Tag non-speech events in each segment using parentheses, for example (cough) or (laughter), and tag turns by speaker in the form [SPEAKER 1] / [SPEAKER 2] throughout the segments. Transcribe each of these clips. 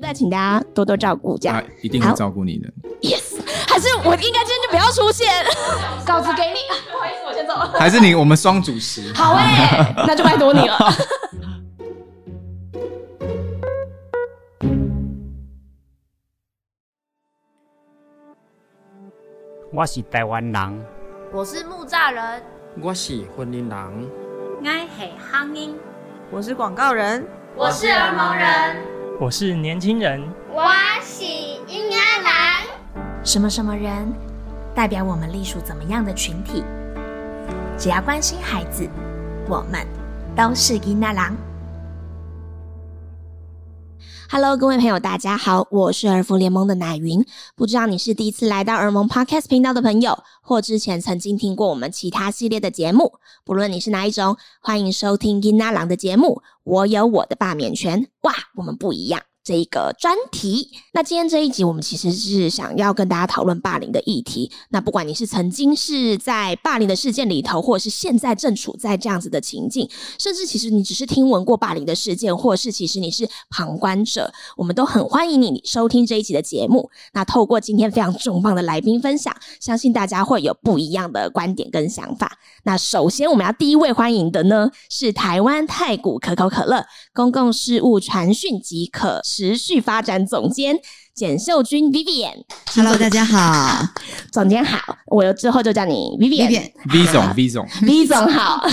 [SPEAKER 1] 就再请大家多多照顾，这样、
[SPEAKER 2] 他一定会照顾你的。
[SPEAKER 1] Yes，还是我应该今天就不要出现，稿子给你，不好意思，我先走了。
[SPEAKER 2] 还是你我们双主持？
[SPEAKER 1] 好哎、欸，(laughs) 那就拜托你了。
[SPEAKER 3] 我是台湾人，
[SPEAKER 4] 我是木栅人，
[SPEAKER 5] 我是婚姻人，
[SPEAKER 4] 我是乡音，
[SPEAKER 6] 我是广告人，
[SPEAKER 7] 我是儿童人，
[SPEAKER 3] 我是年轻人，
[SPEAKER 7] 我是婴儿郎。
[SPEAKER 4] 什么什么人代表我们隶属怎么样的群体？只要关心孩子，我们都是婴儿郎。
[SPEAKER 1] Hello，各位朋友，大家好，我是儿福联盟的奶云。不知道你是第一次来到儿盟 Podcast 频道的朋友，或之前曾经听过我们其他系列的节目，不论你是哪一种，欢迎收听囡仔郎的节目。我有我的罢免权，哇，我们不一样。这一个专题，那今天这一集我们其实是想要跟大家讨论霸凌的议题。那不管你是曾经是在霸凌的事件里头，或者是现在正处在这样子的情境，甚至其实你只是听闻过霸凌的事件，或者是其实你是旁观者，我们都很欢迎你收听这一集的节目。那透过今天非常重磅的来宾分享，相信大家会有不一样的观点跟想法。那首先我们要第一位欢迎的呢，是台湾太古可口可乐公共事务传讯即可持续发展总监简秀君 Vivian。
[SPEAKER 6] Hello，大家好，(laughs)
[SPEAKER 1] 总监好，我之后就叫你 Vivian。
[SPEAKER 2] V 总，V 总，(laughs)
[SPEAKER 1] V 总好。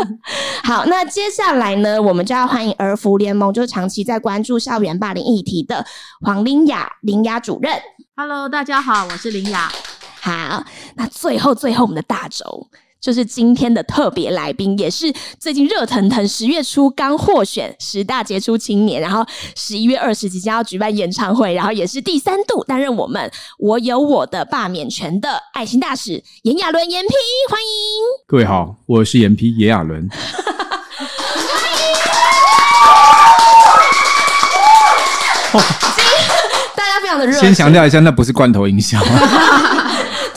[SPEAKER 1] (laughs) 好，那接下来呢，我们就要欢迎儿福联盟，就是长期在关注校园霸凌议题的黄伶雅林雅主任。
[SPEAKER 8] Hello，大家好，我是林雅。
[SPEAKER 1] 好，那最后最后我们的大轴。就是今天的特别来宾，也是最近热腾腾，十月初刚获选十大杰出青年，然后十一月二十即将要举办演唱会，然后也是第三度担任我们我有我的罢免权的爱心大使炎亚纶炎 P，欢迎。
[SPEAKER 2] 各位好，我是炎 P 炎亚纶，(laughs)
[SPEAKER 1] 欢迎，大家非常的热，
[SPEAKER 2] 先强调一下，那不是罐头音 (laughs)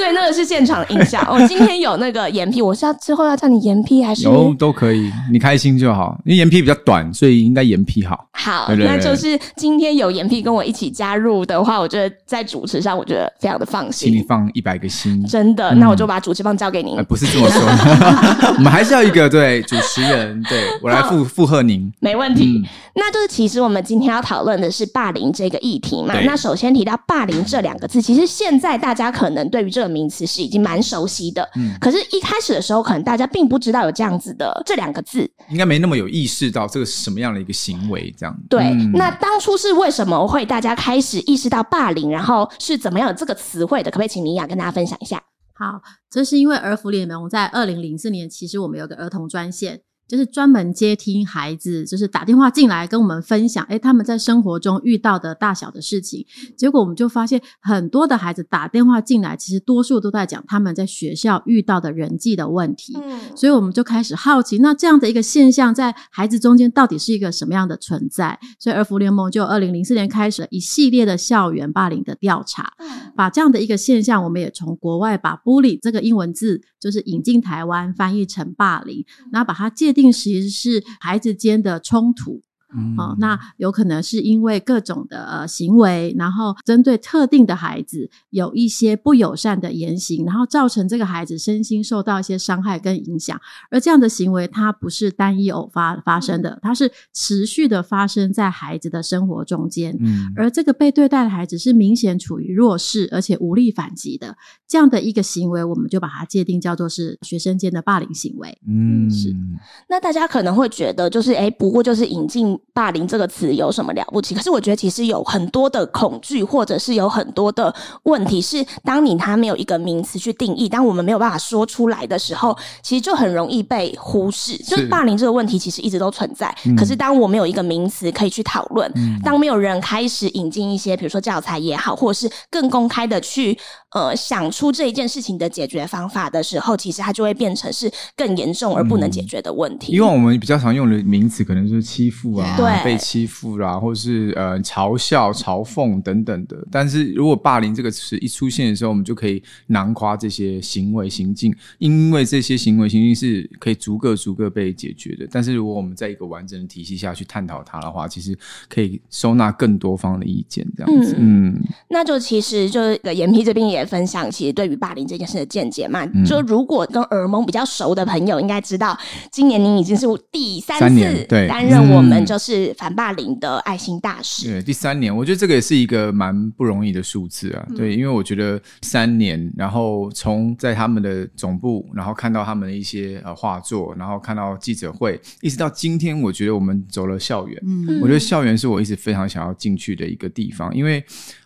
[SPEAKER 2] 效。
[SPEAKER 1] 对，那个是现场的音效。我、(laughs) 哦、今天有那个延皮我是要之后要叫你延皮还是？
[SPEAKER 2] 有都可以，你开心就好。因为延皮比较短，所以应该延皮好。
[SPEAKER 1] 好，对对对，那就是今天有延皮跟我一起加入的话，我觉得在主持上，我觉得非常的放心。
[SPEAKER 2] 请你放一百个心，
[SPEAKER 1] 真的、嗯。那我就把主持棒交给您。
[SPEAKER 2] 呃、不是这么说，(laughs) 我们还是要一个对主持人，对我来附附和您。
[SPEAKER 1] 没问题、嗯。那就是其实我们今天要讨论的是霸凌这个议题嘛。那首先提到霸凌这两个字，其实现在大家可能对于这个名词是已经蛮熟悉的，嗯，可是，一开始的时候，可能大家并不知道有这样子的这两个字，
[SPEAKER 2] 应该没那么有意识到这个是什么样的一个行为，这样。
[SPEAKER 1] 对、嗯，那当初是为什么会大家开始意识到霸凌，然后是怎么样有这个词汇的？可不可以请米雅跟大家分享一下？
[SPEAKER 8] 好，这是因为儿福联盟在二零零四年，其实我们有个儿童专线。就是专门接听孩子，就是打电话进来跟我们分享，诶，他们在生活中遇到的大小的事情。结果我们就发现，很多的孩子打电话进来，其实多数都在讲他们在学校遇到的人际的问题。嗯，所以我们就开始好奇，那这样的一个现象在孩子中间到底是一个什么样的存在？所以儿福联盟就二零零四年开始了一系列的校园霸凌的调查，把这样的一个现象，我们也从国外把 bully 这个英文字就是引进台湾，翻译成霸凌，然后把它界。定其实是孩子间的冲突。嗯、哦，那有可能是因为各种的呃行为，然后针对特定的孩子有一些不友善的言行，然后造成这个孩子身心受到一些伤害跟影响。而这样的行为，它不是单一偶发发生的，它是持续的发生在孩子的生活中间。嗯，而这个被对待的孩子是明显处于弱势，而且无力反击的这样的一个行为，我们就把它界定叫做是学生间的霸凌行为。
[SPEAKER 2] 嗯，
[SPEAKER 8] 是。
[SPEAKER 1] 那大家可能会觉得，就是诶，不过就是引进。霸凌这个词有什么了不起？可是我觉得其实有很多的恐惧，或者是有很多的问题，是当你他没有一个名词去定义，当我们没有办法说出来的时候，其实就很容易被忽视。就是霸凌这个问题其实一直都存在，可是当我没有一个名词可以去讨论，嗯，当没有人开始引进一些，比如说教材也好，或者是更公开的去呃想出这一件事情的解决方法的时候，其实它就会变成是更严重而不能解决的问题。
[SPEAKER 2] 因为我们比较常用的名词可能就是欺负啊。啊，
[SPEAKER 1] 对
[SPEAKER 2] 被欺负啦，或是呃嘲笑、嘲讽等等的。但是如果霸凌这个词一出现的时候，我们就可以囊括这些行为行径，因为这些行为行径是可以逐个逐个被解决的。但是如果我们在一个完整的体系下去探讨它的话，其实可以收纳更多方的意见，这样子。嗯，嗯
[SPEAKER 1] 那就其实就是严皮这边也分享，其实对于霸凌这件事的见解嘛。嗯、就如果跟耳蒙比较熟的朋友应该知道，今年您已经是第三次担任我们就是反霸凌的爱心大使。
[SPEAKER 2] 对，第三年，我觉得这个也是一个蛮不容易的数字啊。对，因为我觉得三年，然后从在他们的总部，然后看到他们的一些呃画作，然后看到记者会，一直到今天，我觉得我们走了校园。嗯，我觉得校园是我一直非常想要进去的一个地方，因为。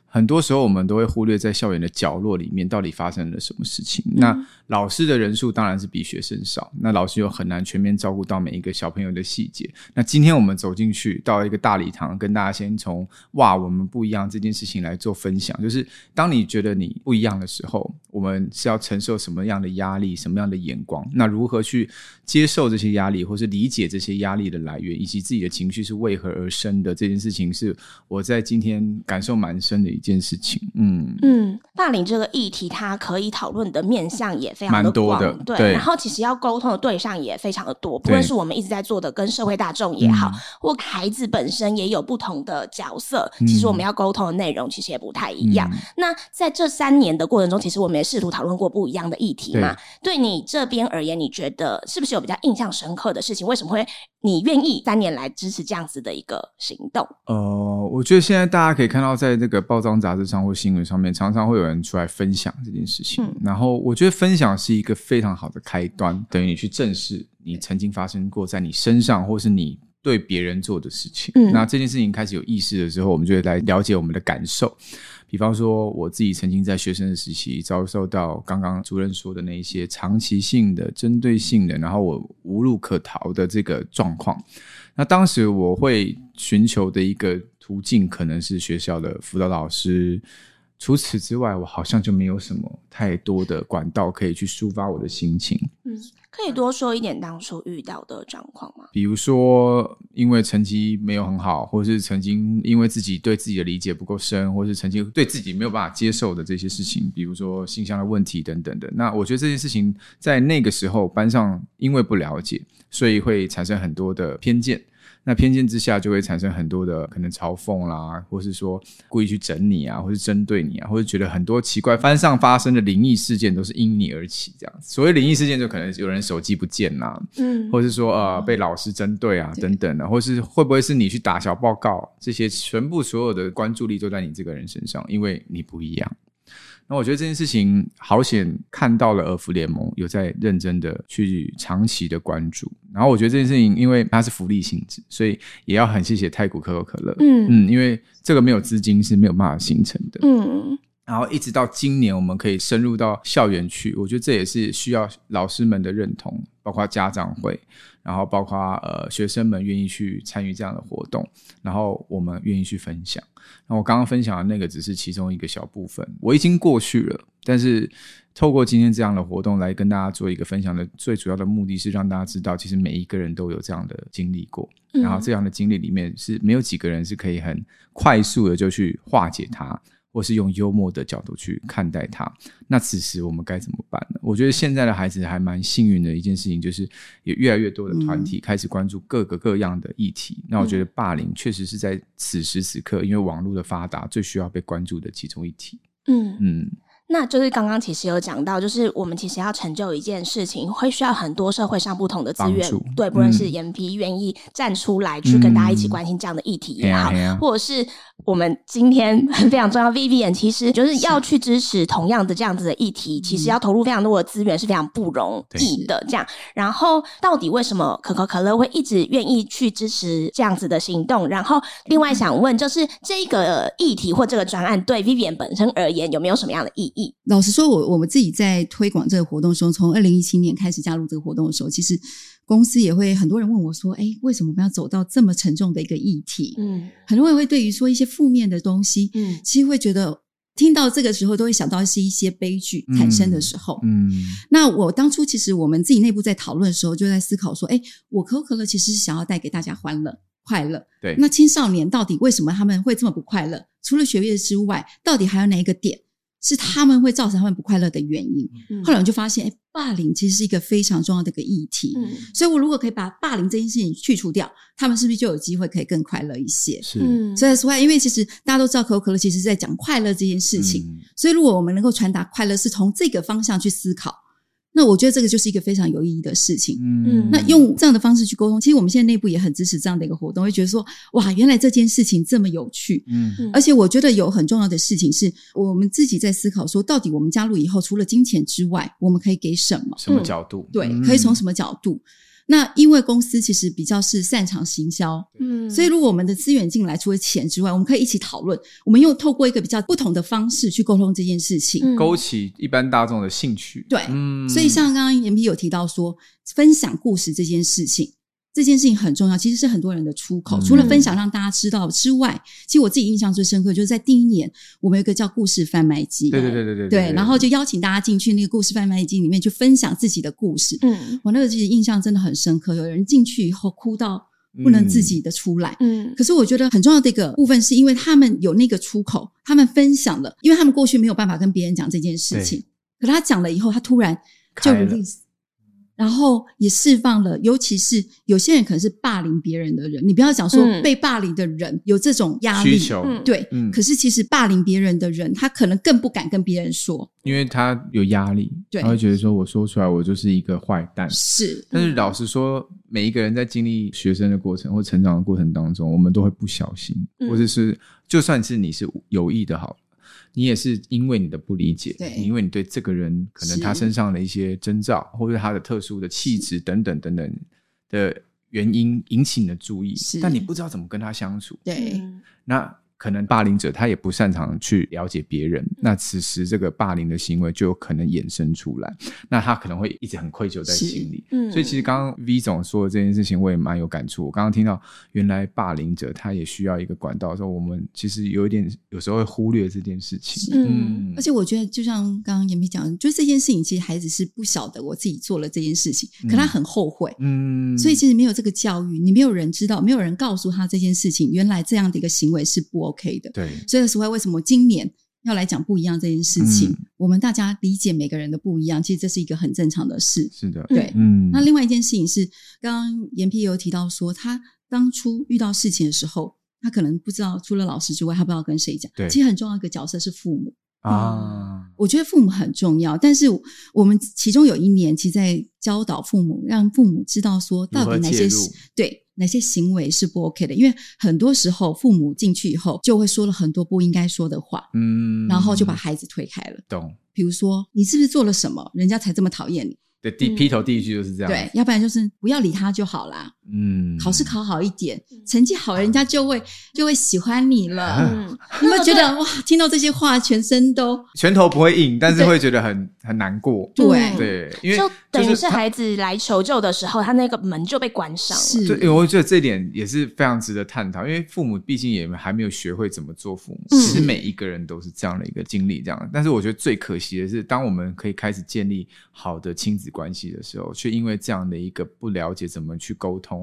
[SPEAKER 2] 很多时候，我们都会忽略在校园的角落里面到底发生了什么事情。那老师的人数当然是比学生少，那老师又很难全面照顾到每一个小朋友的细节。那今天我们走进去到一个大礼堂，跟大家先从“哇，我们不一样”这件事情来做分享。就是当你觉得你不一样的时候，我们是要承受什么样的压力、什么样的眼光？那如何去接受这些压力，或是理解这些压力的来源，以及自己的情绪是为何而生的？这件事情是我在今天感受蛮深的。一件事情，嗯
[SPEAKER 1] 嗯，霸凌这个议题，它可以讨论的面向也非常的广，
[SPEAKER 2] 多的
[SPEAKER 1] 对，
[SPEAKER 2] 对。
[SPEAKER 1] 然后其实要沟通的对象也非常的多，不论是我们一直在做的跟社会大众也好，或孩子本身也有不同的角色，嗯、其实我们要沟通的内容其实也不太一样。嗯、那在这三年的过程中，其实我们也试图讨论过不一样的议题嘛。对，对你这边而言，你觉得是不是有比较印象深刻的事情？为什么会你愿意三年来支持这样子的一个行动？
[SPEAKER 2] 呃，我觉得现在大家可以看到，在这个报章杂志上或新闻上面，常常会有人出来分享这件事情。嗯、然后，我觉得分享是一个非常好的开端，等于你去正视你曾经发生过在你身上，或是你对别人做的事情。嗯、那这件事情开始有意识的时候，我们就会来了解我们的感受。比方说，我自己曾经在学生的时期遭受到刚刚主任说的那一些长期性的、针对性的，然后我无路可逃的这个状况。那当时我会寻求的一个途径，可能是学校的辅导老师。除此之外，我好像就没有什么太多的管道可以去抒发我的心情。
[SPEAKER 1] 嗯，可以多说一点当初遇到的状况吗？
[SPEAKER 2] 比如说，因为成绩没有很好，或是曾经因为自己对自己的理解不够深，或是曾经对自己没有办法接受的这些事情，比如说性向的问题等等的。那我觉得这件事情在那个时候班上因为不了解，所以会产生很多的偏见。那偏见之下，就会产生很多的可能嘲讽啦，或是说故意去整你啊，或是针对你啊，或者觉得很多奇怪班上发生的灵异事件都是因你而起，这样子。所谓灵异事件，就可能有人手机不见啦，嗯，或是说呃被老师针对啊等等的，或是会不会是你去打小报告，这些全部所有的关注力都在你这个人身上，因为你不一样。那我觉得这件事情好险，看到了俄福联盟有在认真的去长期的关注。然后我觉得这件事情，因为它是福利性质，所以也要很谢谢太古可口可乐。嗯嗯，因为这个没有资金是没有办法形成的。嗯，然后一直到今年，我们可以深入到校园去，我觉得这也是需要老师们的认同，包括家长会。然后包括呃学生们愿意去参与这样的活动，然后我们愿意去分享。那我刚刚分享的那个只是其中一个小部分，我已经过去了。但是透过今天这样的活动来跟大家做一个分享的最主要的目的是让大家知道，其实每一个人都有这样的经历过，然后这样的经历里面是没有几个人是可以很快速的就去化解它。或是用幽默的角度去看待它，那此时我们该怎么办呢？我觉得现在的孩子还蛮幸运的一件事情，就是有越来越多的团体开始关注各个各样的议题。嗯、那我觉得霸凌确实是在此时此刻，因为网络的发达，最需要被关注的其中一题。嗯嗯。
[SPEAKER 1] 那就是刚刚其实有讲到，就是我们其实要成就一件事情，会需要很多社会上不同的资源，对，不论是严 P 愿意站出来去跟大家一起关心这样的议题也好，嗯、或者是我们今天 (laughs) 非常重要，Vivian 其实就是要去支持同样的这样子的议题，其实要投入非常多的资源是非常不容易的。这样，然后到底为什么可口可乐会一直愿意去支持这样子的行动？然后另外想问，就是这个议题或这个专案对 Vivian 本身而言有没有什么样的意义？
[SPEAKER 9] 老实说，我我们自己在推广这个活动的时候，从二零一七年开始加入这个活动的时候，其实公司也会很多人问我说：“哎，为什么我们要走到这么沉重的一个议题？”嗯，很多人会对于说一些负面的东西，嗯，其实会觉得听到这个时候都会想到是一些悲剧产生的时候。嗯，嗯，那我当初其实我们自己内部在讨论的时候，就在思考说：“哎，我可口可乐其实是想要带给大家欢乐。”快乐。
[SPEAKER 2] 对，
[SPEAKER 9] 那青少年到底为什么他们会这么不快乐？除了学业之外，到底还有哪一个点？是他们会造成他们不快乐的原因。嗯、后来我就发现，哎，霸凌其实是一个非常重要的一个议题。嗯，所以我如果可以把霸凌这件事情去除掉，他们是不是就有机会可以更快乐一些？
[SPEAKER 2] 是。
[SPEAKER 9] 所以说，因为其实大家都知道可口可乐其实是在讲快乐这件事情。嗯、所以如果我们能够传达快乐，是从这个方向去思考。那我觉得这个就是一个非常有意义的事情。嗯，那用这样的方式去沟通，其实我们现在内部也很支持这样的一个活动，会觉得说，哇，原来这件事情这么有趣。嗯，而且我觉得有很重要的事情是，我们自己在思考说，到底我们加入以后，除了金钱之外，我们可以给什么？
[SPEAKER 2] 什么角度？
[SPEAKER 9] 对，可以从什么角度？那因为公司其实比较是擅长行销，嗯，所以如果我们的资源进来，除了钱之外，我们可以一起讨论，我们又透过一个比较不同的方式去沟通这件事情，
[SPEAKER 2] 勾起一般大众的兴趣。
[SPEAKER 9] 对，嗯，所以像刚刚 M P 有提到说，分享故事这件事情。这件事情很重要，其实是很多人的出口。除了分享让大家知道之外，其实我自己印象最深刻，就是在第一年，我们有一个叫故事贩卖机。
[SPEAKER 2] 对对对对对。
[SPEAKER 9] 对，然后就邀请大家进去那个故事贩卖机里面去分享自己的故事。嗯，我那个其实印象真的很深刻，有人进去以后哭到不能自己的出来。嗯，可是我觉得很重要的一个部分，是因为他们有那个出口，他们分享了，因为他们过去没有办法跟别人讲这件事情，可他讲了以后，他突然就 release。然后也释放了，尤其是有些人可能是霸凌别人的人，你不要讲说被霸凌的人有这种压力，
[SPEAKER 2] 需求，
[SPEAKER 9] 对，嗯，可是其实霸凌别人的人，他可能更不敢跟别人说，
[SPEAKER 2] 因为他有压力，对，他会觉得说我说出来我就是一个坏蛋，
[SPEAKER 9] 是。
[SPEAKER 2] 但是老实说，每一个人在经历学生的过程或成长的过程当中，我们都会不小心，或者是就算是你是有意的好。你也是因为你的不理解，对，因为你对这个人可能他身上的一些征兆，或者他的特殊的气质等等等等的原因引起你的注意，但你不知道怎么跟他相处，
[SPEAKER 9] 对，
[SPEAKER 2] 那。可能霸凌者他也不擅长去了解别人，那此时这个霸凌的行为就有可能衍生出来，那他可能会一直很愧疚在心里。嗯，所以其实刚刚 V 总说的这件事情，我也蛮有感触。我刚刚听到，原来霸凌者他也需要一个管道，说我们其实有一点有时候会忽略这件事情。
[SPEAKER 9] 嗯，嗯，而且我觉得就像刚刚严 P 讲的，就是这件事情其实孩子是不晓得我自己做了这件事情，可他很后悔。嗯，所以其实没有这个教育，你没有人知道，没有人告诉他这件事情，原来这样的一个行为是不。OK 的，
[SPEAKER 2] 对，
[SPEAKER 9] 所以所谓为什么今年要来讲不一样这件事情，嗯、我们大家理解每个人的不一样，其实这是一个很正常的事。
[SPEAKER 2] 是的，
[SPEAKER 9] 对，嗯。那另外一件事情是，刚刚严 P 有提到说，他当初遇到事情的时候，他可能不知道除了老师之外，他不知道跟谁讲。
[SPEAKER 2] 对，
[SPEAKER 9] 其实很重要一个角色是父母
[SPEAKER 2] 啊、嗯。
[SPEAKER 9] 我觉得父母很重要，但是我们其中有一年，其实在教导父母，让父母知道说到底哪些是对。哪些行为是不 OK 的？因为很多时候父母进去以后，就会说了很多不应该说的话，嗯，然后就把孩子推开了。
[SPEAKER 2] 懂？
[SPEAKER 9] 比如说，你是不是做了什么，人家才这么讨厌你？
[SPEAKER 2] 对，第劈头第一句就是这样。
[SPEAKER 9] 对，要不然就是不要理他就好啦。嗯，考试考好一点，成绩好，人家就会就会喜欢你了。嗯，你会觉得哇，听到这些话，全身都
[SPEAKER 2] 拳头不会硬，但是会觉得很很难过。
[SPEAKER 9] 对
[SPEAKER 2] 对，因为
[SPEAKER 1] 就等于是孩子来求救的时候，他那个门就被关上了。
[SPEAKER 9] 是，
[SPEAKER 2] 对，我觉得这一点也是非常值得探讨。因为父母毕竟也还没有学会怎么做父母，其实每一个人都是这样的一个经历，这样。但是我觉得最可惜的是，当我们可以开始建立好的亲子关系的时候，却因为这样的一个不了解怎么去沟通。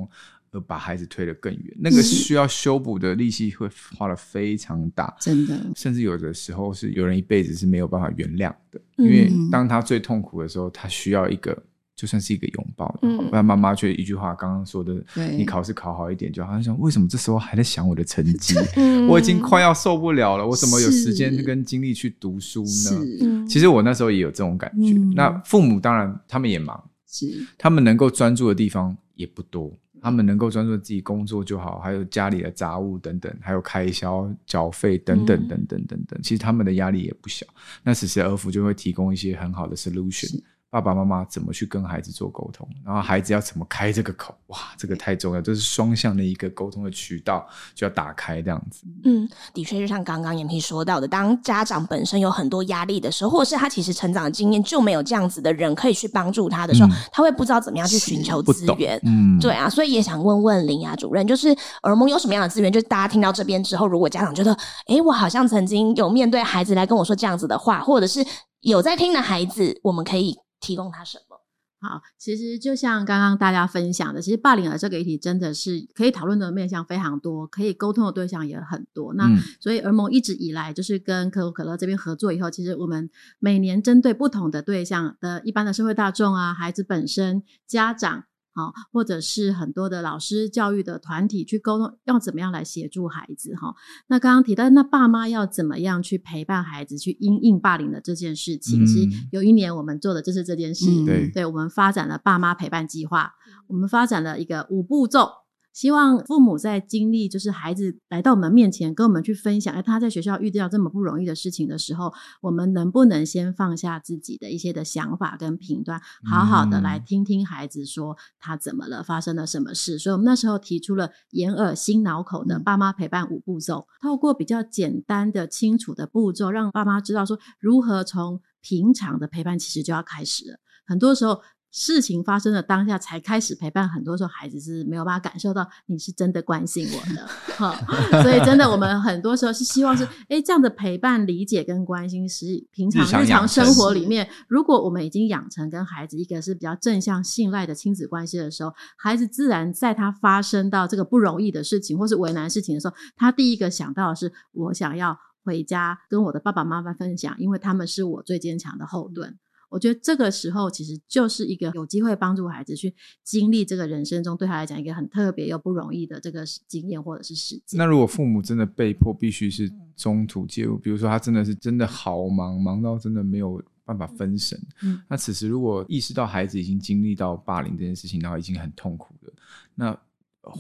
[SPEAKER 2] 而把孩子推得更远，那个需要修补的力气会花的非常大，
[SPEAKER 9] 真的。
[SPEAKER 2] 甚至有的时候是有人一辈子是没有办法原谅的，因为当他最痛苦的时候，他需要一个就算是一个拥抱不然妈妈却一句话刚刚说的，你考试考好一点就好。像想为什么这时候还在想我的成绩？(laughs) 我已经快要受不了了，我怎么有时间跟精力去读书呢？其实我那时候也有这种感觉。那父母当然他们也忙，是他们能够专注的地方也不多。他们能够专注自己工作就好，还有家里的杂物等等，还有开销、缴费等等等等等等，其实他们的压力也不小。那此时而福就会提供一些很好的 solution。爸爸妈妈怎么去跟孩子做沟通，然后孩子要怎么开这个口？哇，这个太重要，这是双向的一个沟通的渠道，就要打开这样子。
[SPEAKER 1] 嗯，的确，就像刚刚眼皮说到的，当家长本身有很多压力的时候，或者是他其实成长的经验就没有这样子的人可以去帮助他的时候，嗯、他会不知道怎么样去寻求资源。嗯，对啊，所以也想问问林雅主任，就是耳蒙有什么样的资源？就是大家听到这边之后，如果家长觉得，诶，我好像曾经有面对孩子来跟我说这样子的话，或者是有在听的孩子，我们可以。提供他什么？
[SPEAKER 8] 好，其实就像刚刚大家分享的，其实霸凌儿这个议题真的是可以讨论的面向非常多，可以沟通的对象也很多。那、嗯、所以儿盟一直以来就是跟可口可乐这边合作以后，其实我们每年针对不同的对象的一般的社会大众啊，孩子本身、家长。好，或者是很多的老师、教育的团体去沟通，要怎么样来协助孩子哈？那刚刚提到，那爸妈要怎么样去陪伴孩子去因应霸凌的这件事情？嗯、其实有一年我们做的就是这件事，
[SPEAKER 2] 对、嗯，
[SPEAKER 8] 对，我们发展了爸妈陪伴计划，我们发展了一个五步骤。希望父母在经历就是孩子来到我们面前，跟我们去分享，哎，他在学校遇到这么不容易的事情的时候，我们能不能先放下自己的一些的想法跟评断，好好的来听听孩子说他怎么了，发生了什么事？所以，我们那时候提出了眼耳心脑口的爸妈陪伴五步骤，透过比较简单的、清楚的步骤，让爸妈知道说如何从平常的陪伴其实就要开始了。很多时候。事情发生的当下才开始陪伴，很多时候孩子是没有办法感受到你是真的关心我的，(laughs) 哈，所以真的我们很多时候是希望是，哎，这样的陪伴、理解跟关心是平常日常生活里面，如果我们已经养成跟孩子一个是比较正向信赖的亲子关系的时候，孩子自然在他发生到这个不容易的事情或是为难事情的时候，他第一个想到的是我想要回家跟我的爸爸妈妈分享，因为他们是我最坚强的后盾。我觉得这个时候其实就是一个有机会帮助孩子去经历这个人生中对他来讲一个很特别又不容易的这个经验或者是事件。
[SPEAKER 2] 那如果父母真的被迫必须是中途介入，比如说他真的是真的好忙，忙到真的没有办法分神，嗯，那此时如果意识到孩子已经经历到霸凌这件事情，然后已经很痛苦了，那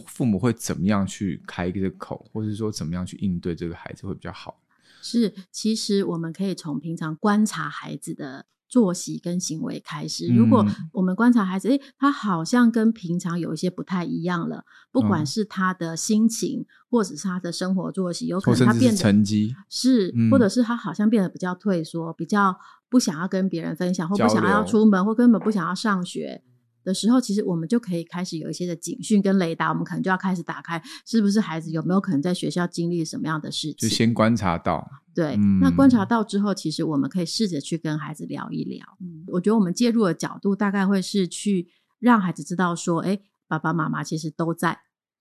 [SPEAKER 2] 父母会怎么样去开一个口，或者说怎么样去应对这个孩子会比较好？
[SPEAKER 8] 是，其实我们可以从平常观察孩子的。作息跟行为开始，如果我们观察孩子，诶、欸，他好像跟平常有一些不太一样了。不管是他的心情，嗯、或者是他的生活作息，有可能他变得
[SPEAKER 2] 成绩
[SPEAKER 8] 是，或者是他好像变得比较退缩，比较不想要跟别人分享，或不想要出门，或根本不想要上学。的时候，其实我们就可以开始有一些的警讯跟雷达，我们可能就要开始打开，是不是孩子有没有可能在学校经历什么样的事情？
[SPEAKER 2] 就先观察到，
[SPEAKER 8] 对，嗯、那观察到之后，其实我们可以试着去跟孩子聊一聊。嗯、我觉得我们介入的角度大概会是去让孩子知道说，哎，爸爸妈妈其实都在。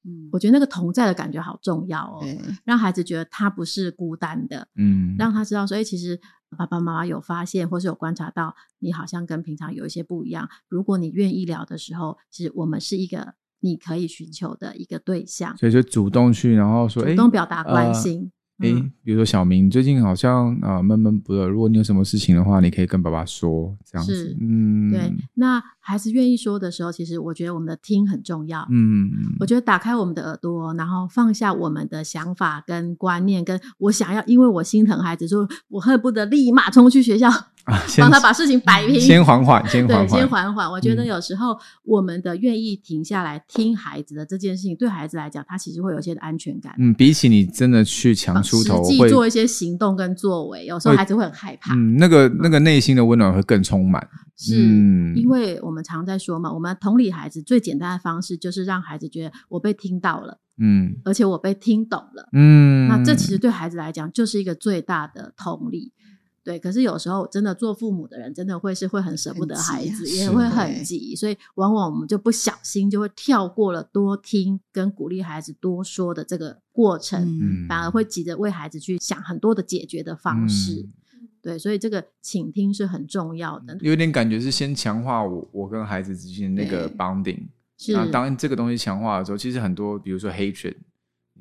[SPEAKER 8] 嗯，我觉得那个同在的感觉好重要哦，对让孩子觉得他不是孤单的。嗯，让他知道说，哎，其实。爸爸妈妈有发现，或是有观察到，你好像跟平常有一些不一样。如果你愿意聊的时候，其实我们是一个你可以寻求的一个对象。
[SPEAKER 2] 所以就主动去，然后说，
[SPEAKER 8] 主动表达关心。呃
[SPEAKER 2] 哎，比如说小明最近好像啊闷闷不乐，如果你有什么事情的话，你可以跟爸爸说，这样子。
[SPEAKER 8] 是嗯，对。那孩子愿意说的时候，其实我觉得我们的听很重要。嗯，我觉得打开我们的耳朵，然后放下我们的想法跟观念，跟我想要，因为我心疼孩子，说我恨不得立马冲去学校。啊，帮他把事情摆平，
[SPEAKER 2] 先缓缓，先缓缓，
[SPEAKER 8] 先缓缓。我觉得有时候我们的愿意停下来听孩子的这件事情，对孩子来讲，他其实会有一些的安全感。
[SPEAKER 2] 嗯，比起你真的去强出头，
[SPEAKER 8] 实际做一些行动跟作为，有时候孩子会很害怕。
[SPEAKER 2] 嗯，那个那个内心的温暖会更充满。
[SPEAKER 8] 是，因为我们常在说嘛，我们同理孩子最简单的方式就是让孩子觉得我被听到了，嗯，而且我被听懂了，嗯，那这其实对孩子来讲就是一个最大的同理。对，可是有时候真的做父母的人，真的会是会很舍不得孩子，啊、(laughs) 也会很急，所以往往我们就不小心就会跳过了多听跟鼓励孩子多说的这个过程，嗯、反而会急着为孩子去想很多的解决的方式。嗯、对，所以这个倾听是很重要的。
[SPEAKER 2] 有点感觉是先强化我我跟孩子之间那个 bonding，那当这个东西强化的时候，其实很多比如说 hatred。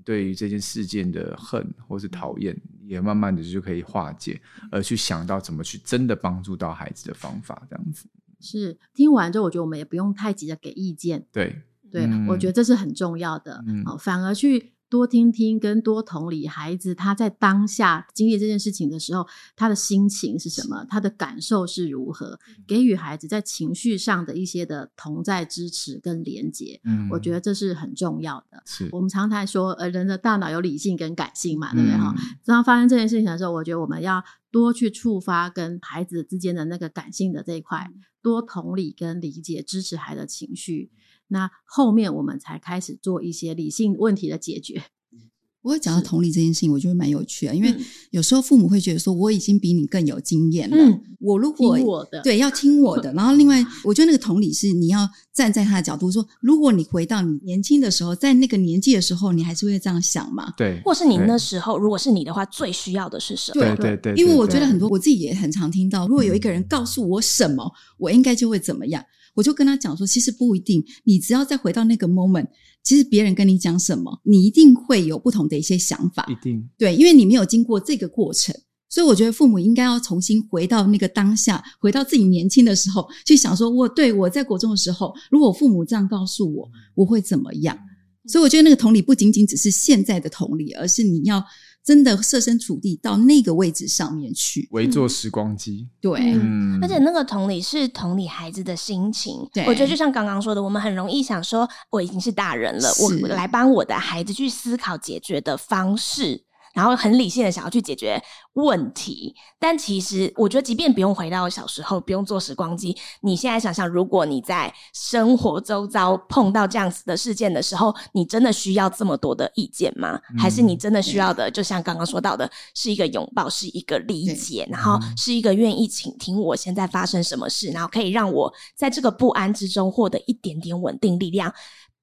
[SPEAKER 2] 对于这件事件的恨或是讨厌，也慢慢的就可以化解，而去想到怎么去真的帮助到孩子的方法，这样子。
[SPEAKER 8] 是听完之后，我觉得我们也不用太急着给意见。
[SPEAKER 2] 对，
[SPEAKER 8] 对，嗯、我觉得这是很重要的。嗯，反而去。多听听，跟多同理孩子，他在当下经历这件事情的时候，他的心情是什么？他的感受是如何？给予孩子在情绪上的一些的同在、支持跟连接，嗯，我觉得这是很重要的。是我们常常说，呃，人的大脑有理性跟感性嘛，对不对？哈、嗯，当发生这件事情的时候，我觉得我们要多去触发跟孩子之间的那个感性的这一块，多同理跟理解，支持孩子的情绪。那后面我们才开始做一些理性问题的解决。(laughs)
[SPEAKER 9] 我会讲到同理这件事情，我觉得蛮有趣的，因为有时候父母会觉得说，我已经比你更有经验了，嗯、我如果
[SPEAKER 8] 听我的
[SPEAKER 9] 对要听我的，(laughs) 然后另外，我觉得那个同理是你要站在他的角度说，如果你回到你年轻的时候，在那个年纪的时候，你还是会这样想吗？
[SPEAKER 2] 对，
[SPEAKER 1] 或是你那时候如果是你的话，最需要的是什么？
[SPEAKER 2] 对对对，
[SPEAKER 9] 因为我觉得很多我自己也很常听到，如果有一个人告诉我什么，我应该就会怎么样。我就跟他讲说，其实不一定，你只要再回到那个 moment，其实别人跟你讲什么，你一定会有不同的一些想法。
[SPEAKER 2] 一定
[SPEAKER 9] 对，因为你没有经过这个过程，所以我觉得父母应该要重新回到那个当下，回到自己年轻的时候，去想说，我对我在国中的时候，如果父母这样告诉我，我会怎么样？所以我觉得那个同理不仅仅只是现在的同理，而是你要。真的设身处地到那个位置上面去，
[SPEAKER 2] 围坐时光机。
[SPEAKER 9] 嗯、对、
[SPEAKER 1] 嗯，而且那个同理是同理孩子的心情。对，我觉得就像刚刚说的，我们很容易想说，我已经是大人了，我来帮我的孩子去思考解决的方式。然后很理性的想要去解决问题，但其实我觉得，即便不用回到小时候，不用坐时光机，你现在想想，如果你在生活周遭碰到这样子的事件的时候，你真的需要这么多的意见吗？嗯、还是你真的需要的，就像刚刚说到的，是一个拥抱，是一个理解，然后是一个愿意倾听我现在发生什么事，然后可以让我在这个不安之中获得一点点稳定力量。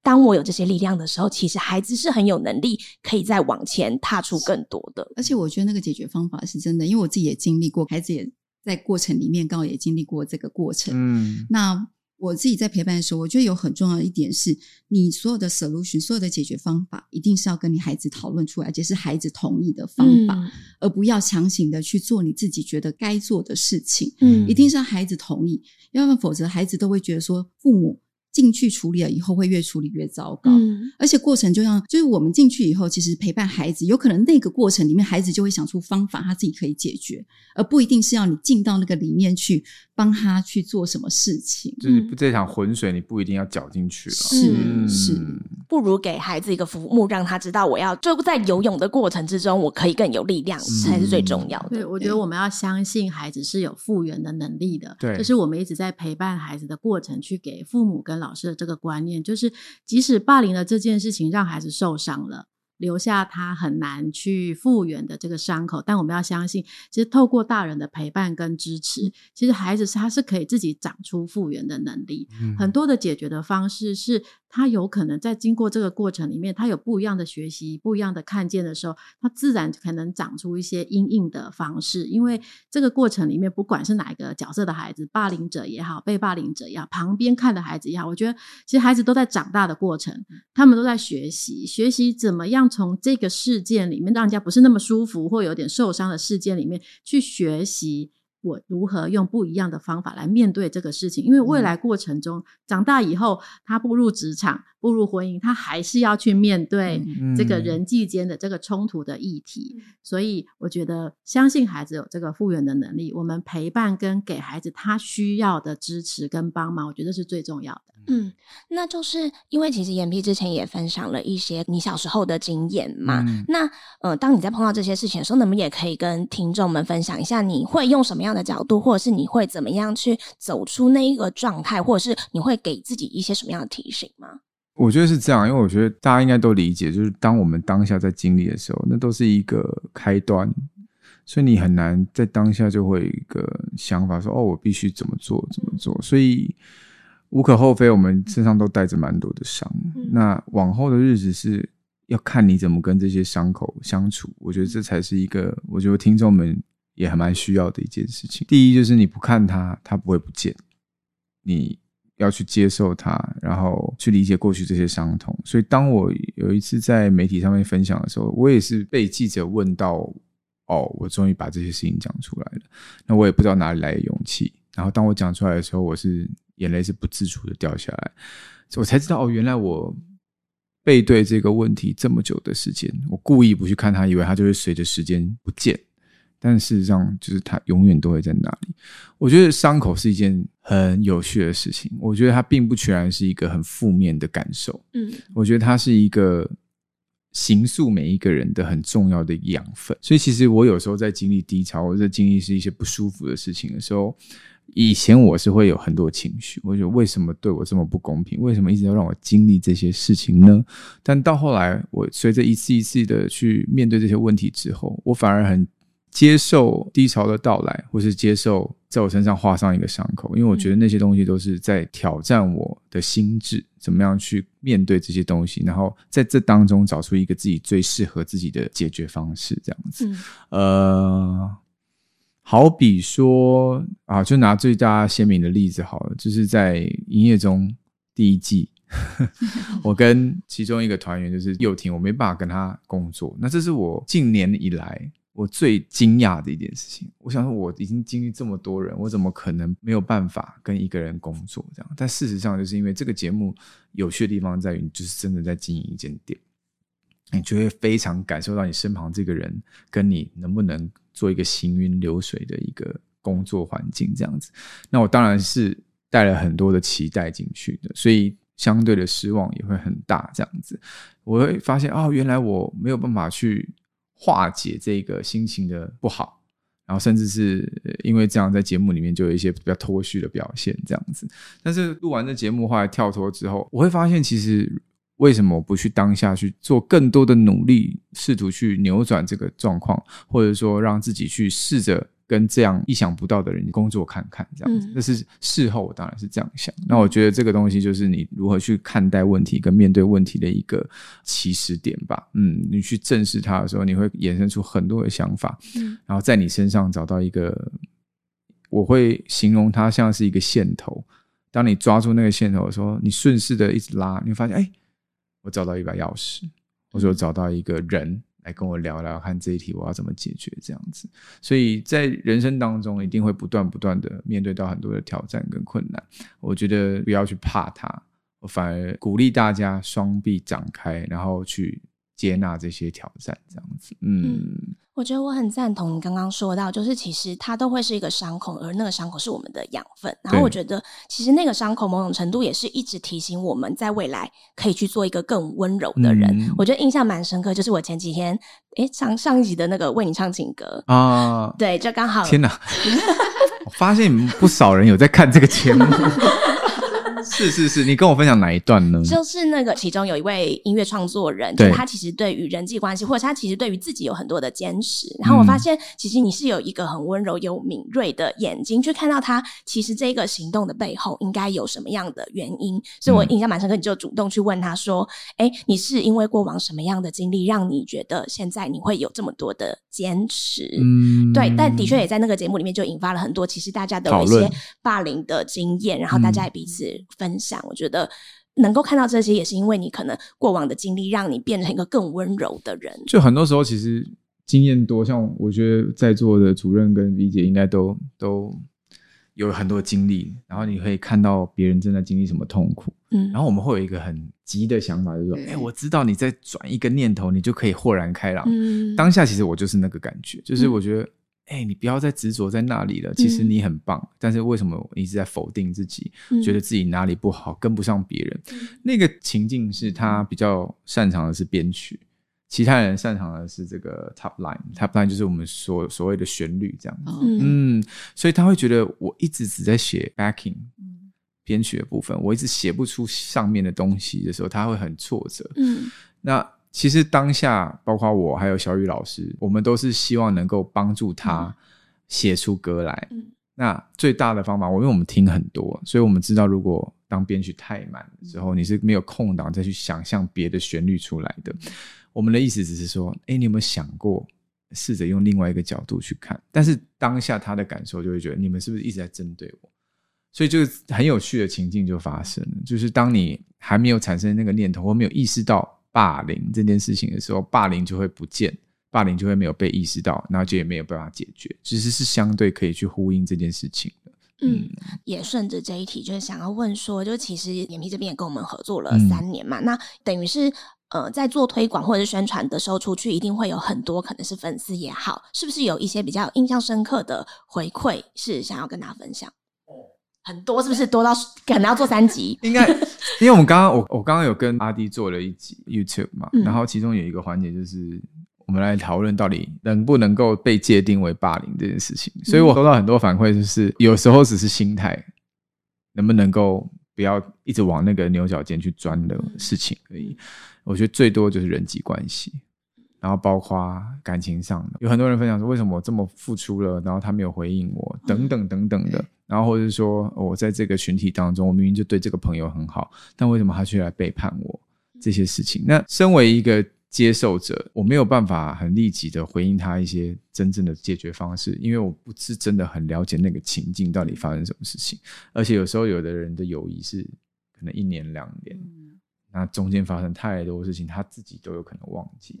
[SPEAKER 1] 当我有这些力量的时候，其实孩子是很有能力可以再往前踏出更多的。
[SPEAKER 9] 而且我觉得那个解决方法是真的，因为我自己也经历过，孩子也在过程里面刚好也经历过这个过程。嗯，那我自己在陪伴的时候，我觉得有很重要的一点是，你所有的 solution，所有的解决方法，一定是要跟你孩子讨论出来，而且是孩子同意的方法，嗯，而不要强行的去做你自己觉得该做的事情。嗯，一定是要孩子同意，要不然否则孩子都会觉得说父母。进去处理了以后，会越处理越糟糕。嗯，而且过程就像，就是我们进去以后，其实陪伴孩子，有可能那个过程里面，孩子就会想出方法，他自己可以解决，而不一定是要你进到那个里面去帮他去做什么事情。
[SPEAKER 2] 就是这场浑水，你不一定要搅进去了。
[SPEAKER 9] 是、嗯、是，
[SPEAKER 1] 不如给孩子一个浮木，让他知道，我要就在游泳的过程之中，我可以更有力量，才是最重要的。
[SPEAKER 8] 对，我觉得我们要相信孩子是有复原的能力的。
[SPEAKER 2] 对，
[SPEAKER 8] 就是我们一直在陪伴孩子的过程，去给父母跟老师的这个观念，就是即使霸凌的这件事情让孩子受伤了。留下他很难去复原的这个伤口，但我们要相信，其实透过大人的陪伴跟支持，其实孩子他是可以自己长出复原的能力。嗯。很多的解决的方式是，他有可能在经过这个过程里面，他有不一样的学习、不一样的看见的时候，他自然可能长出一些阴影的方式。因为这个过程里面，不管是哪一个角色的孩子，霸凌者也好，被霸凌者也好，旁边看的孩子也好，我觉得其实孩子都在长大的过程，他们都在学习，学习怎么样。从这个事件里面，让人家不是那么舒服或有点受伤的事件里面去学习，我如何用不一样的方法来面对这个事情。因为未来过程中，嗯、长大以后，他步入职场、步入婚姻，他还是要去面对这个人际间的这个冲突的议题。嗯、所以，我觉得相信孩子有这个复原的能力，我们陪伴跟给孩子他需要的支持跟帮忙，我觉得是最重要的。
[SPEAKER 1] 嗯，那就是因为其实眼皮之前也分享了一些你小时候的经验嘛。嗯、那呃，当你在碰到这些事情的时候，能不能也可以跟听众们分享一下，你会用什么样的角度，或者是你会怎么样去走出那一个状态，或者是你会给自己一些什么样的提醒吗？
[SPEAKER 2] 我觉得是这样，因为我觉得大家应该都理解，就是当我们当下在经历的时候，那都是一个开端，所以你很难在当下就会有一个想法说，哦，我必须怎么做，怎么做，所以。无可厚非，我们身上都带着蛮多的伤。嗯。那往后的日子是要看你怎么跟这些伤口相处。我觉得这才是一个，我觉得听众们也还蛮需要的一件事情。第一就是你不看它，它不会不见。你要去接受它，然后去理解过去这些伤痛。所以当我有一次在媒体上面分享的时候，我也是被记者问到：“哦，我终于把这些事情讲出来了。”那我也不知道哪里来的勇气。然后当我讲出来的时候，我是。眼泪是不自主的掉下来，我才知道哦，原来我背对这个问题这么久的时间，我故意不去看它，以为它就会随着时间不见，但事实上就是它永远都会在那里。我觉得伤口是一件很有趣的事情，我觉得它并不全然是一个很负面的感受，嗯，我觉得它是一个形塑每一个人的很重要的养分。所以其实我有时候在经历低潮，或者经历是一些不舒服的事情的时候。以前我是会有很多情绪，我觉得为什么对我这么不公平？为什么一直要让我经历这些事情呢？但到后来，我随着一次一次的去面对这些问题之后，我反而很接受低潮的到来，或是接受在我身上画上一个伤口，因为我觉得那些东西都是在挑战我的心智，怎么样去面对这些东西，然后在这当中找出一个自己最适合自己的解决方式，这样子，嗯、呃。好比说啊，就拿最大鲜明的例子好了，就是在营业中第一季 (laughs) (laughs) 我跟其中一个团员就是佑廷，我没办法跟他工作。那这是我近年以来我最惊讶的一件事情。我想说，我已经经历这么多人，我怎么可能没有办法跟一个人工作这样？但事实上，就是因为这个节目有趣的地方在于，你就是真的在经营一间店。你就会非常感受到你身旁这个人跟你能不能做一个行云流水的一个工作环境这样子。那我当然是带了很多的期待进去的，所以相对的失望也会很大这样子。我会发现哦，原来我没有办法去化解这个心情的不好，然后甚至是因为这样在节目里面就有一些比较脱序的表现这样子。但是录完这节目后来跳脱之后，我会发现其实。为什么我不去当下去做更多的努力，试图去扭转这个状况，或者说让自己去试着跟这样意想不到的人工作看看，这样子。但是事后我当然是这样想。那我觉得这个东西就是你如何去看待问题跟面对问题的一个起始点吧。嗯，你去正视它的时候，你会衍生出很多的想法，嗯然后在你身上找到一个，我会形容它像是一个线头。当你抓住那个线头的时候，你顺势的一直拉，你会发现，哎。我找到一把钥匙，或者我找到一个人来跟我聊聊，看这一题我要怎么解决，这样子。所以在人生当中，一定会不断不断的面对到很多的挑战跟困难。我觉得不要去怕它，我反而鼓励大家双臂展开，然后去接纳这些挑战，这样子。嗯。嗯
[SPEAKER 1] 我觉得我很赞同你刚刚说到，就是其实它都会是一个伤口，而那个伤口是我们的养分。然后我觉得，其实那个伤口某种程度也是一直提醒我们在未来可以去做一个更温柔的人。嗯、我觉得印象蛮深刻，就是我前几天诶上上一集的那个为你唱情歌啊，对，就刚好。
[SPEAKER 2] 天哪！(laughs) 我发现不少人有在看这个节目。(laughs) 是是是，你跟我分享哪一段呢？
[SPEAKER 1] 就是那个其中有一位音乐创作人，就是他其实对于人际关系，或者他其实对于自己有很多的坚持。然后我发现，其实你是有一个很温柔、有敏锐的眼睛，去看到他其实这个行动的背后应该有什么样的原因。所以我印象蛮深刻，你就主动去问他说：“哎，你是因为过往什么样的经历，让你觉得现在你会有这么多的坚持？”嗯，对。但的确也在那个节目里面就引发了很多，其实大家都有一些霸凌的经验，然后大家也彼此。分享，我觉得能够看到这些，也是因为你可能过往的经历，让你变成一个更温柔的人。
[SPEAKER 2] 就很多时候，其实经验多，像我觉得在座的主任跟 V 姐应该都都有很多经历，然后你可以看到别人正在经历什么痛苦，嗯，然后我们会有一个很急的想法，就是说，哎、欸，我知道你在转一个念头，你就可以豁然开朗。嗯，当下其实我就是那个感觉，就是我觉得。嗯哎、欸，你不要再执着在那里了。其实你很棒，嗯、但是为什么一直在否定自己，嗯、觉得自己哪里不好，跟不上别人？嗯、那个情境是他比较擅长的是编曲，其他人擅长的是这个 top line。top line 就是我们所所谓的旋律这样子。嗯，嗯，所以他会觉得我一直只在写 backing 编曲的部分，我一直写不出上面的东西的时候，他会很挫折。嗯，那。其实当下，包括我还有小雨老师，我们都是希望能够帮助他写出歌来。嗯、那最大的方法，我因为我们听很多，所以我们知道，如果当编曲太满的时候，你是没有空档再去想象别的旋律出来的。我们的意思只是说，哎，你有没有想过，试着用另外一个角度去看？但是当下他的感受就会觉得，你们是不是一直在针对我？所以就很有趣的情境就发生了，就是当你还没有产生那个念头，或没有意识到。霸凌这件事情的时候，霸凌就会不见，霸凌就会没有被意识到，然后就也没有办法解决。其实是相对可以去呼应这件事情的。
[SPEAKER 1] 嗯，也顺着这一题，就是想要问说，就其实脸皮这边也跟我们合作了三年嘛，嗯、那等于是呃，在做推广或者是宣传的时候，出去一定会有很多可能是粉丝也好，是不是有一些比较印象深刻的回馈是想要跟大家分享？很多是不是多到可能要做三集？(laughs)
[SPEAKER 2] 应该，因为我们刚刚我我刚刚有跟阿迪做了一集 YouTube 嘛，嗯、然后其中有一个环节就是我们来讨论到底能不能够被界定为霸凌这件事情。所以我收到很多反馈，就是有时候只是心态能不能够不要一直往那个牛角尖去钻的事情而已。我觉得最多就是人际关系，然后包括感情上的，有很多人分享说，为什么我这么付出了，然后他没有回应我，等等等等的。然后或者是说我在这个群体当中，我明明就对这个朋友很好，但为什么他却来背叛我？这些事情，那身为一个接受者，我没有办法很立即的回应他一些真正的解决方式，因为我不是真的很了解那个情境到底发生什么事情，而且有时候有的人的友谊是可能一年两年。那中间发生太多事情，他自己都有可能忘记。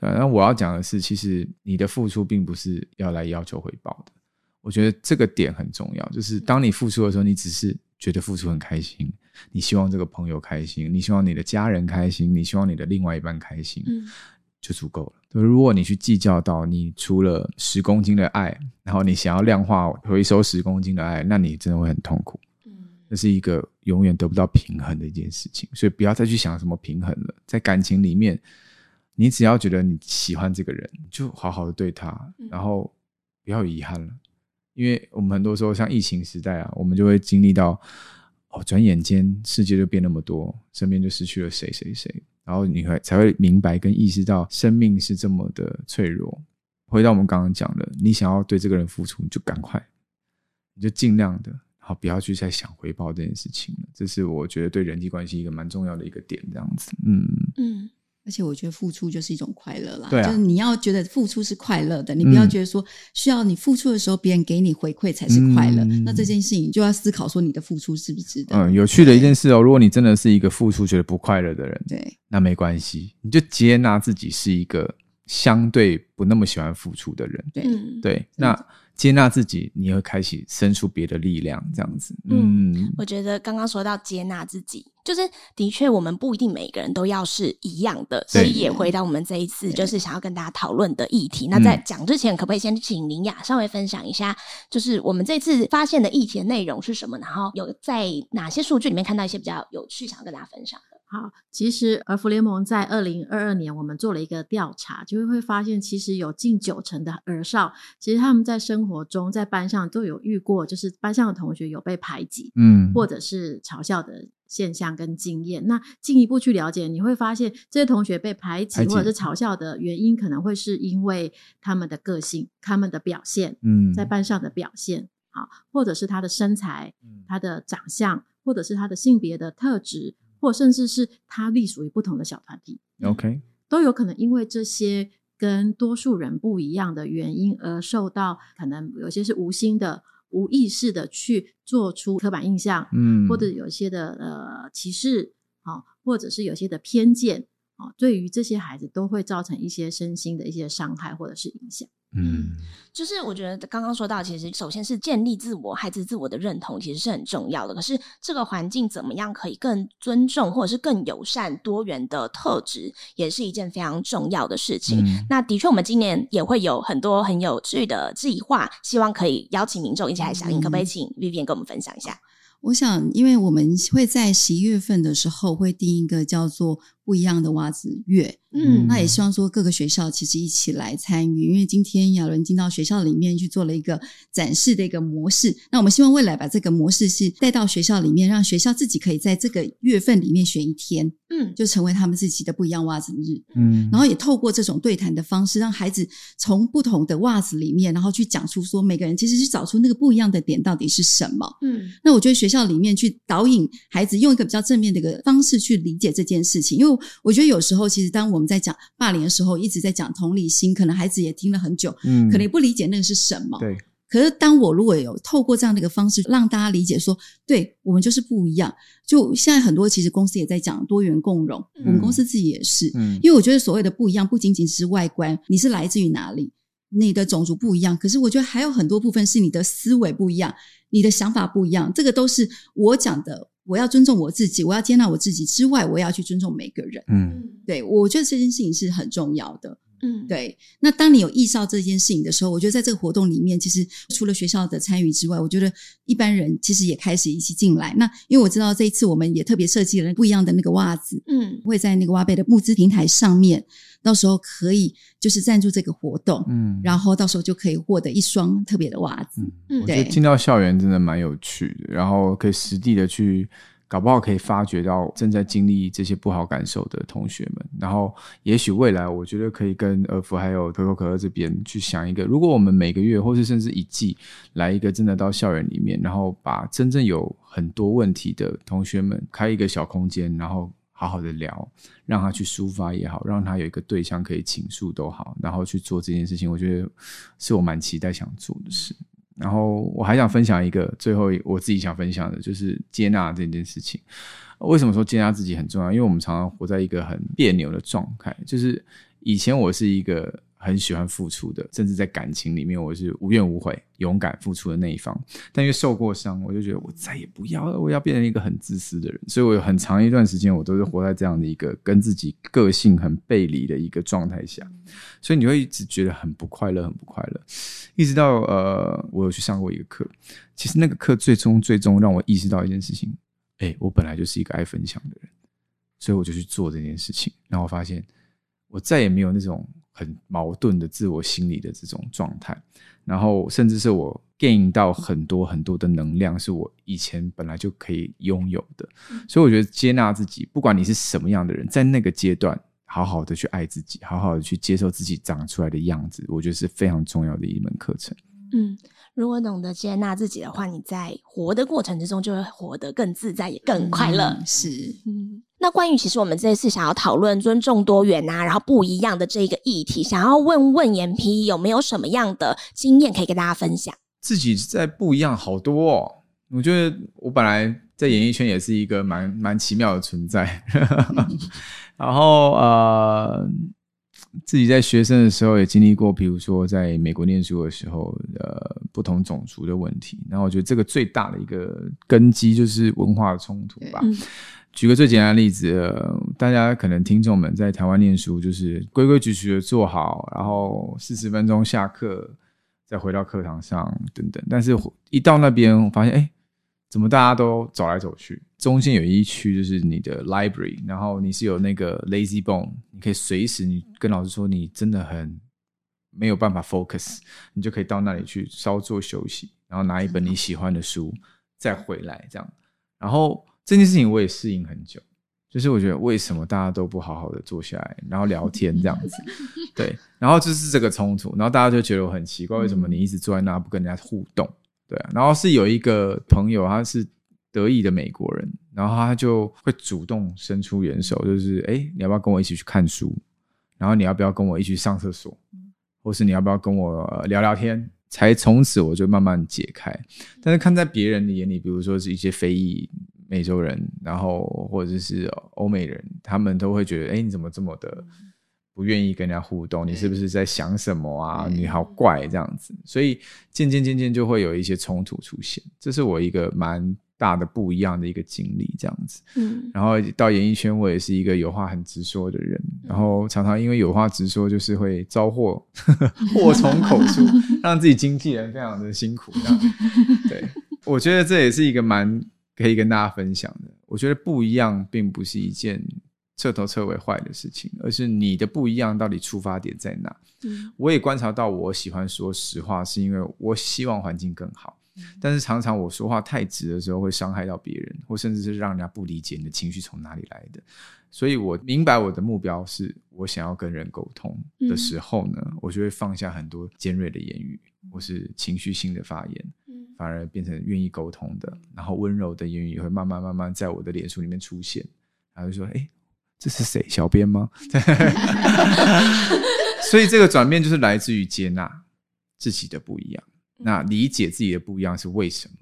[SPEAKER 2] 对，那我要讲的是，其实你的付出并不是要来要求回报的。我觉得这个点很重要，就是当你付出的时候，你只是觉得付出很开心，你希望这个朋友开心，你希望你的家人开心，你希望你的另外一半开心，就足够了。如果你去计较到你除了十公斤的爱，然后你想要量化回收十公斤的爱，那你真的会很痛苦。这是一个永远得不到平衡的一件事情，所以不要再去想什么平衡了。在感情里面，你只要觉得你喜欢这个人，就好好的对他，然后不要有遗憾了。因为我们很多时候像疫情时代啊，我们就会经历到，哦，转眼间世界就变那么多，身边就失去了谁谁谁，然后你会才会明白跟意识到生命是这么的脆弱。回到我们刚刚讲的，你想要对这个人付出，你就赶快，你就尽量的。好，不要去再想回报这件事情了。这是我觉得对人际关系一个蛮重要的一个点，这样子。嗯
[SPEAKER 9] 嗯，而且我觉得付出就是一种快乐啦。
[SPEAKER 2] 对啊，
[SPEAKER 9] 就是你要觉得付出是快乐的，你不要觉得说需要你付出的时候别人给你回馈才是快乐。嗯。那这件事情就要思考说你的付出是不是值得。
[SPEAKER 2] 嗯，有趣的一件事哦，如果你真的是一个付出觉得不快乐的人，
[SPEAKER 9] 对，
[SPEAKER 2] 那没关系，你就接纳自己是一个相对不那么喜欢付出的人。
[SPEAKER 9] 对
[SPEAKER 2] 对，那。接纳自己，你会开始生出别的力量，这样子。嗯，
[SPEAKER 1] 嗯，我觉得刚刚说到接纳自己，就是的确我们不一定每个人都要是一样的，所以也回到我们这一次就是想要跟大家讨论的议题。那在讲之前，可不可以先请林雅稍微分享一下，就是我们这次发现的议题的内容是什么？然后有在哪些数据里面看到一些比较有趣，想要跟大家分享？
[SPEAKER 8] 好，其实儿福联盟在二零二二年，我们做了一个调查，就会会发现，其实有近九成的儿少，其实他们在生活中，在班上都有遇过，就是班上的同学有被排挤，嗯，或者是嘲笑的现象跟经验。那进一步去了解，你会发现这些同学被排挤或者是嘲笑的原因，可能会是因为他们的个性、他们的表现，嗯，在班上的表现，好，或者是他的身材、他的长相，或者是他的性别的特质。或甚至是他隶属于不同的小团体
[SPEAKER 2] ，OK，
[SPEAKER 8] 都有可能因为这些跟多数人不一样的原因而受到，可能有些是无心的、无意识的去做出刻板印象，嗯，或者有些的呃歧视，啊，或者是有些的偏见，啊，对于这些孩子都会造成一些身心的一些伤害或者是影响。
[SPEAKER 1] 嗯，就是我觉得刚刚说到，其实首先是建立自我、孩子自我的认同，其实是很重要的。可是这个环境怎么样可以更尊重，或者是更友善、多元的特质，也是一件非常重要的事情。嗯、那的确，我们今年也会有很多很有趣的计划，希望可以邀请民众一起来响应。可不可以请 Vivian 跟我们分享一下？
[SPEAKER 9] 我想，因为我们会在十一月份的时候会定一个叫做“不一样的袜子月”。嗯，那也希望说各个学校其实一起来参与，因为今天亚伦进到学校里面去做了一个展示的一个模式。那我们希望未来把这个模式是带到学校里面，让学校自己可以在这个月份里面选一天，嗯，就成为他们自己的不一样袜子日，嗯，然后也透过这种对谈的方式，让孩子从不同的袜子里面，然后去讲出说每个人其实是找出那个不一样的点到底是什么，嗯，那我觉得学校里面去导引孩子用一个比较正面的一个方式去理解这件事情，因为我觉得有时候其实当我们在讲霸凌的时候，一直在讲同理心，可能孩子也听了很久，嗯，可能也不理解那个是什么。
[SPEAKER 2] 对。
[SPEAKER 9] 可是当我如果有透过这样的一个方式，让大家理解说，对我们就是不一样。就现在很多其实公司也在讲多元共融，嗯，我们公司自己也是。嗯。因为我觉得所谓的不一样，不仅仅是外观，你是来自于哪里，你的种族不一样。可是我觉得还有很多部分是你的思维不一样，你的想法不一样。这个都是我讲的。我要尊重我自己，我要接纳我自己之外，我也要去尊重每个人。嗯，对，我觉得这件事情是很重要的。嗯，对。那当你有意识到这件事情的时候，我觉得在这个活动里面，其实除了学校的参与之外，我觉得一般人其实也开始一起进来。那因为我知道这一次我们也特别设计了不一样的那个袜子，嗯，会在那个挖贝的募资平台上面，到时候可以就是赞助这个活动，嗯，然后到时候就可以获得一双特别的袜子。
[SPEAKER 2] 嗯，对。我觉得进到校园真的蛮有趣的，然后可以实地的去。搞不好可以发掘到正在经历这些不好感受的同学们，然后也许未来，我觉得可以跟儿福还有可口可乐这边去想一个，如果我们每个月或是甚至一季来一个真的到校园里面，然后把真正有很多问题的同学们开一个小空间，然后好好的聊，让他去抒发也好，让他有一个对象可以倾诉都好，然后去做这件事情，我觉得是我蛮期待想做的事。然后我还想分享一个，最后我自己想分享的就是接纳这件事情。为什么说接纳自己很重要？因为我们常常活在一个很别扭的状态，就是以前我是一个。很喜欢付出的，甚至在感情里面，我是无怨无悔、勇敢付出的那一方。但因为受过伤，我就觉得我再也不要了，我要变成一个很自私的人。所以我有很长一段时间，我都是活在这样的一个跟自己个性很背离的一个状态下。所以你会一直觉得很不快乐，很不快乐。一直到呃，我有去上过一个课，其实那个课最终最终让我意识到一件事情：哎，我本来就是一个爱分享的人，所以我就去做这件事情。然后我发现，我再也没有那种。很矛盾的自我心理的这种状态，然后甚至是我 gain 到很多很多的能量，是我以前本来就可以拥有的。所以我觉得接纳自己，不管你是什么样的人，在那个阶段，好好的去爱自己，好好的去接受自己长出来的样子，我觉得是非常重要的一门课程。
[SPEAKER 1] 嗯，如果懂得接纳自己的话，你在活的过程之中就会活得更自在，也更快乐。
[SPEAKER 9] 嗯，是，
[SPEAKER 1] 嗯。那关于其实我们这一次想要讨论尊重多元啊，然后不一样的这个议题，想要问问严 P 有没有什么样的经验可以跟大家分享？
[SPEAKER 2] 自己在不一样好多哦，我觉得我本来在演艺圈也是一个蛮蛮奇妙的存在，(laughs) 然后呃。自己在学生的时候也经历过，比如说在美国念书的时候，呃，不同种族的问题。然后我觉得这个最大的一个根基就是文化的冲突吧。举个最简单的例子，大家可能听众们在台湾念书，就是规规矩矩的坐好，然后四十分钟下课，再回到课堂上等等。但是，一到那边，我发现，哎。怎么大家都走来走去？中间有一区就是你的 library，然后你是有那个 lazy bone，你可以随时你跟老师说你真的很没有办法 focus，你就可以到那里去稍作休息，然后拿一本你喜欢的书再回来这样。然后这件事情我也适应很久，就是我觉得为什么大家都不好好的坐下来，然后聊天这样子，(laughs) 对，然后就是这个冲突，然后大家就觉得我很奇怪，为什么你一直坐在那不跟人家互动？对啊，然后是有一个朋友，他是德裔的美国人，然后他就会主动伸出援手，就是哎，你要不要跟我一起去看书？然后你要不要跟我一起上厕所？或是你要不要跟我聊聊天？才从此我就慢慢解开。但是看在别人的眼里，比如说是一些非裔美洲人，然后或者是欧美人，他们都会觉得，哎，你怎么这么的？不愿意跟人家互动，你是不是在想什么啊？你好怪这样子，所以渐渐渐渐就会有一些冲突出现。这是我一个蛮大的不一样的一个经历，这样子。嗯，然后到演艺圈，我也是一个有话很直说的人，然后常常因为有话直说，就是会招祸，(laughs) 祸从口出，(laughs) 让自己经纪人非常的辛苦。这样，对，我觉得这也是一个蛮可以跟大家分享的。我觉得不一样，并不是一件。彻头彻尾坏的事情，而是你的不一样到底出发点在哪？嗯，我也观察到，我喜欢说实话，是因为我希望环境更好。嗯，但是常常我说话太直的时候，会伤害到别人，或甚至是让人家不理解你的情绪从哪里来的。所以我明白我的目标是我想要跟人沟通的时候呢，嗯，我就会放下很多尖锐的言语，或是情绪性的发言，反而变成愿意沟通的，然后温柔的言语也会慢慢慢慢在我的脸书里面出现，然后就说：“哎。”这是谁？小编吗？(laughs) 所以这个转变就是来自于接纳自己的不一样，那理解自己的不一样是为什么？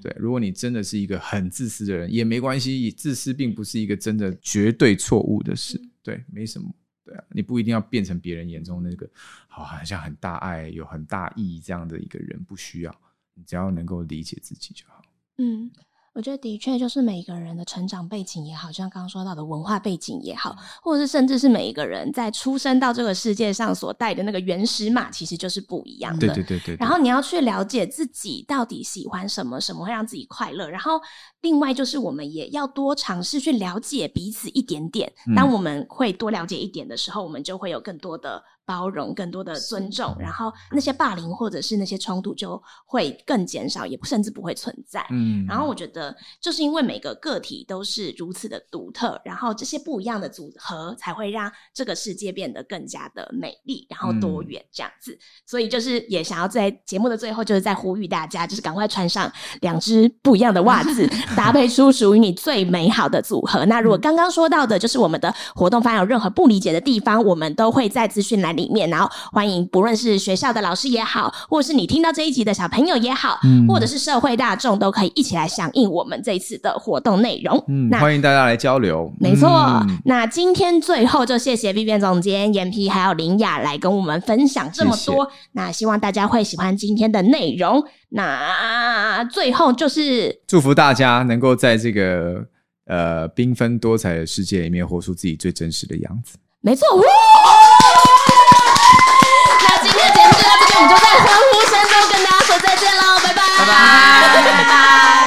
[SPEAKER 2] 对，如果你真的是一个很自私的人，也没关系，自私并不是一个真的绝对错误的事，对，没什么，对啊，你不一定要变成别人眼中那个好像很大爱、有很大义这样的一个人，不需要，你只要能够理解自己就好。
[SPEAKER 1] 嗯。我觉得的确就是每一个人的成长背景也好，就像刚刚说到的文化背景也好，或者是甚至是每一个人在出生到这个世界上所带的那个原始码，其实就是不一样的。
[SPEAKER 2] 对对对对。
[SPEAKER 1] 然后你要去了解自己到底喜欢什么，什么会让自己快乐。然后另外就是我们也要多尝试去了解彼此一点点。当我们会多了解一点的时候，我们就会有更多的。包容，更多的尊重，然后那些霸凌或者是那些冲突就会更减少，也甚至不会存在。嗯，然后我觉得就是因为每个个体都是如此的独特，然后这些不一样的组合才会让这个世界变得更加的美丽，然后多元这样子。嗯，所以就是也想要在节目的最后，就是在呼吁大家，就是赶快穿上两只不一样的袜子，(laughs) 搭配出属于你最美好的组合。那如果刚刚说到的就是我们的活动方有任何不理解的地方，我们都会在资讯栏里面，然后欢迎不论是学校的老师也好，或者是你听到这一集的小朋友也好，嗯，或者是社会大众，都可以一起来响应我们这一次的活动内容。
[SPEAKER 2] 嗯，那欢迎大家来交流。
[SPEAKER 1] 没错，嗯，那今天最后就谢谢 Vivian 总监、严皮还有林雅来跟我们分享这么多。谢谢。那希望大家会喜欢今天的内容。那最后就是
[SPEAKER 2] 祝福大家能够在这个呃缤纷多彩的世界里面，活出自己最真实的样子。
[SPEAKER 1] 没错。那今天节目就到这边，我们就在欢呼声中跟大家说再见喽，拜拜，拜拜，拜拜。